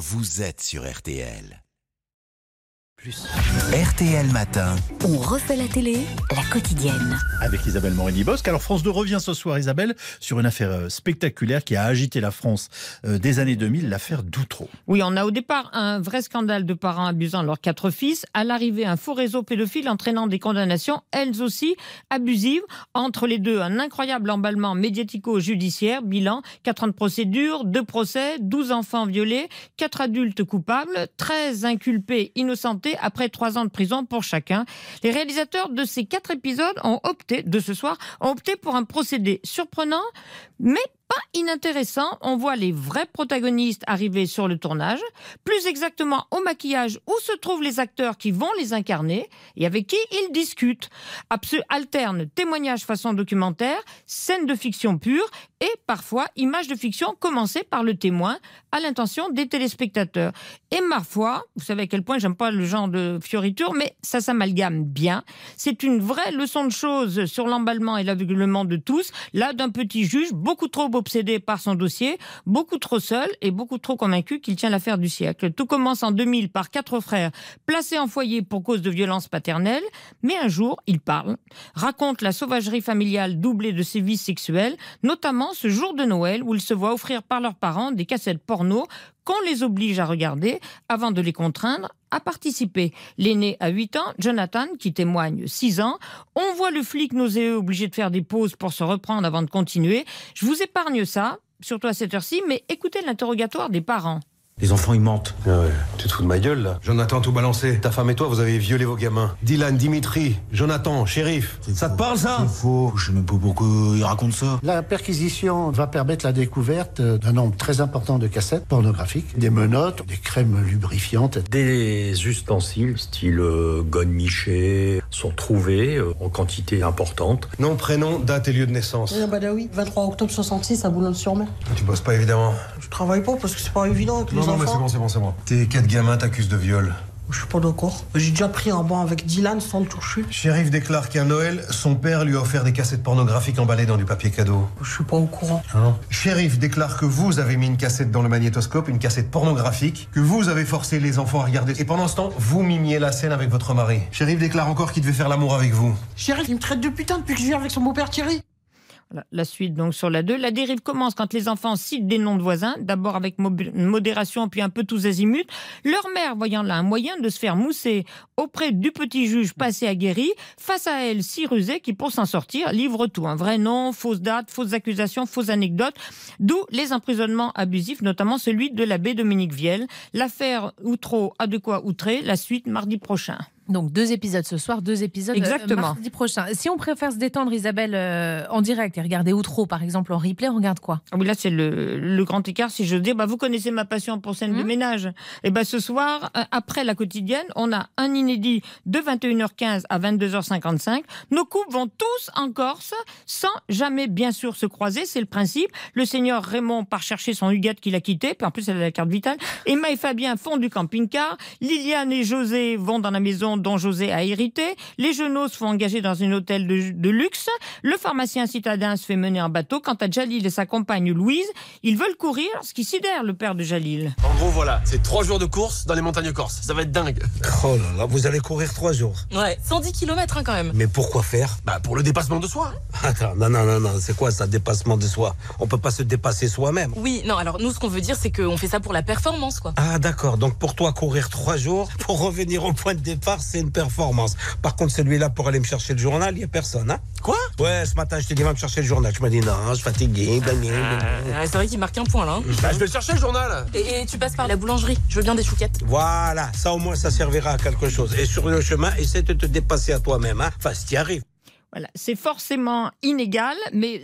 vous êtes sur RTL. RTL Matin. On refait la télé, la quotidienne. Avec Isabelle Morini-Bosque. Alors France 2 revient ce soir, Isabelle, sur une affaire euh, spectaculaire qui a agité la France euh, des années 2000, l'affaire Doutreau. Oui, on a au départ un vrai scandale de parents abusant leurs quatre fils. À l'arrivée, un faux réseau pédophile entraînant des condamnations, elles aussi abusives. Entre les deux, un incroyable emballement médiatico-judiciaire. Bilan, 4 ans de procédure, 2 procès, 12 enfants violés, 4 adultes coupables, 13 inculpés innocentés après trois ans de prison pour chacun. Les réalisateurs de ces quatre épisodes ont opté, de ce soir, ont opté pour un procédé surprenant, mais pas inintéressant. On voit les vrais protagonistes arriver sur le tournage, plus exactement au maquillage où se trouvent les acteurs qui vont les incarner et avec qui ils discutent. Absu alterne témoignages façon documentaire, scènes de fiction pure et parfois images de fiction commencées par le témoin à l'intention des téléspectateurs. Et ma foi, vous savez à quel point j'aime pas le genre de fioriture, mais ça s'amalgame bien. C'est une vraie leçon de choses sur l'emballement et l'aveuglement de tous, là d'un petit juge beaucoup trop obsédé par son dossier, beaucoup trop seul et beaucoup trop convaincu qu'il tient l'affaire du siècle. Tout commence en 2000 par quatre frères placés en foyer pour cause de violences paternelles, mais un jour, ils parlent, racontent la sauvagerie familiale doublée de sévices sexuels, notamment ce jour de Noël où ils se voient offrir par leurs parents des cassettes porno qu'on les oblige à regarder avant de les contraindre à participer. L'aîné a 8 ans, Jonathan, qui témoigne 6 ans. On voit le flic nauséeux obligé de faire des pauses pour se reprendre avant de continuer. Je vous épargne ça, surtout à cette heure-ci, mais écoutez l'interrogatoire des parents. Les enfants, ils mentent. Ah ouais, tu te fous de ma gueule là Jonathan, tout balancé. Ta femme et toi, vous avez violé vos gamins. Dylan, Dimitri, Jonathan, shérif. Ça te parle ça C'est faux. Je sais même pas pourquoi ils racontent ça. La perquisition va permettre la découverte d'un nombre très important de cassettes pornographiques, des menottes, des crèmes lubrifiantes. Des ustensiles, style euh, gogne miché, sont trouvés euh, en quantité importante. Nom, prénom, date et lieu de naissance. Eh Badawi, 23 octobre 66 à Boulogne-sur-Mer. Tu bosses pas évidemment. Je travaille pas parce que c'est pas évident avec les Non, non, mais c'est bon, c'est bon, c'est bon. Tes quatre gamins t'accusent de viol. Je suis pas d'accord. J'ai déjà pris un banc avec Dylan sans le toucher. Shérif déclare qu'à Noël, son père lui a offert des cassettes pornographiques emballées dans du papier cadeau. Je suis pas au courant. Shérif déclare que vous avez mis une cassette dans le magnétoscope, une cassette pornographique, que vous avez forcé les enfants à regarder. Et pendant ce temps, vous mimiez la scène avec votre mari. Shérif déclare encore qu'il devait faire l'amour avec vous. Shérif, il me traite de putain depuis que je vis avec son beau-père Thierry. La suite donc sur la 2. La dérive commence quand les enfants citent des noms de voisins, d'abord avec mo- modération puis un peu tous azimuts. Leur mère, voyant là un moyen de se faire mousser auprès du petit juge passé aguerri, face à elle si rusée qui pour s'en sortir livre tout, un vrai nom, fausse date, fausses accusations, fausses anecdotes, d'où les emprisonnements abusifs, notamment celui de l'abbé Dominique Viel. L'affaire Outreau a de quoi outrer, la suite mardi prochain. Donc deux épisodes ce soir, deux épisodes euh, Exactement. mardi prochain. Si on préfère se détendre, Isabelle, euh, en direct et regarder Outro, par exemple, en replay, on regarde quoi? Ah Oui, là, c'est le, le grand écart, si je veux dire. Bah, vous connaissez ma passion pour scène de Mhm. ménage. Et ben ce soir, euh, après la quotidienne, on a un inédit de 21h15 à 22h55. Nos couples vont tous en Corse, sans jamais, bien sûr, se croiser. C'est le principe. Le seigneur Raymond part chercher son Huguette qu'il a quitté, puis en plus, elle a la carte vitale. Emma et Fabien font du camping-car. Liliane et José vont dans la maison dont José a hérité. Les Genoux se font engager dans un hôtel de, de luxe. Le pharmacien citadin se fait mener en bateau. Quant à Jalil et sa compagne Louise, ils veulent courir, ce qui sidère le père de Jalil. En gros, voilà, c'est trois jours de course dans les montagnes corses. Ça va être dingue. Oh là là, vous allez courir trois jours. Ouais, 110 km quand même. Mais pourquoi faire? Bah, pour le dépassement de soi. Attends, non, non, non, non, c'est quoi ça, dépassement de soi? On peut pas se dépasser soi-même. Oui, non, alors nous, ce qu'on veut dire, c'est qu'on fait ça pour la performance, quoi. Ah d'accord, donc pour toi courir trois jours pour revenir au point de départ, c'est une performance. Par contre celui-là pour aller me chercher le journal, il y a personne, hein Quoi? Ouais, ce matin je t'ai dit va me chercher le journal, tu m'as dit non, je suis fatigué. blablabla. Euh, c'est vrai qu'il marque un point là. hein. Bah, je vais chercher, le journal. Et, et tu passes par la boulangerie. Je veux bien des chouquettes. Voilà, ça au moins ça servira à quelque chose. Et sur le chemin, essaie de te dépasser à toi-même, hein Enfin, si t'y arrives. Voilà, c'est forcément inégal, mais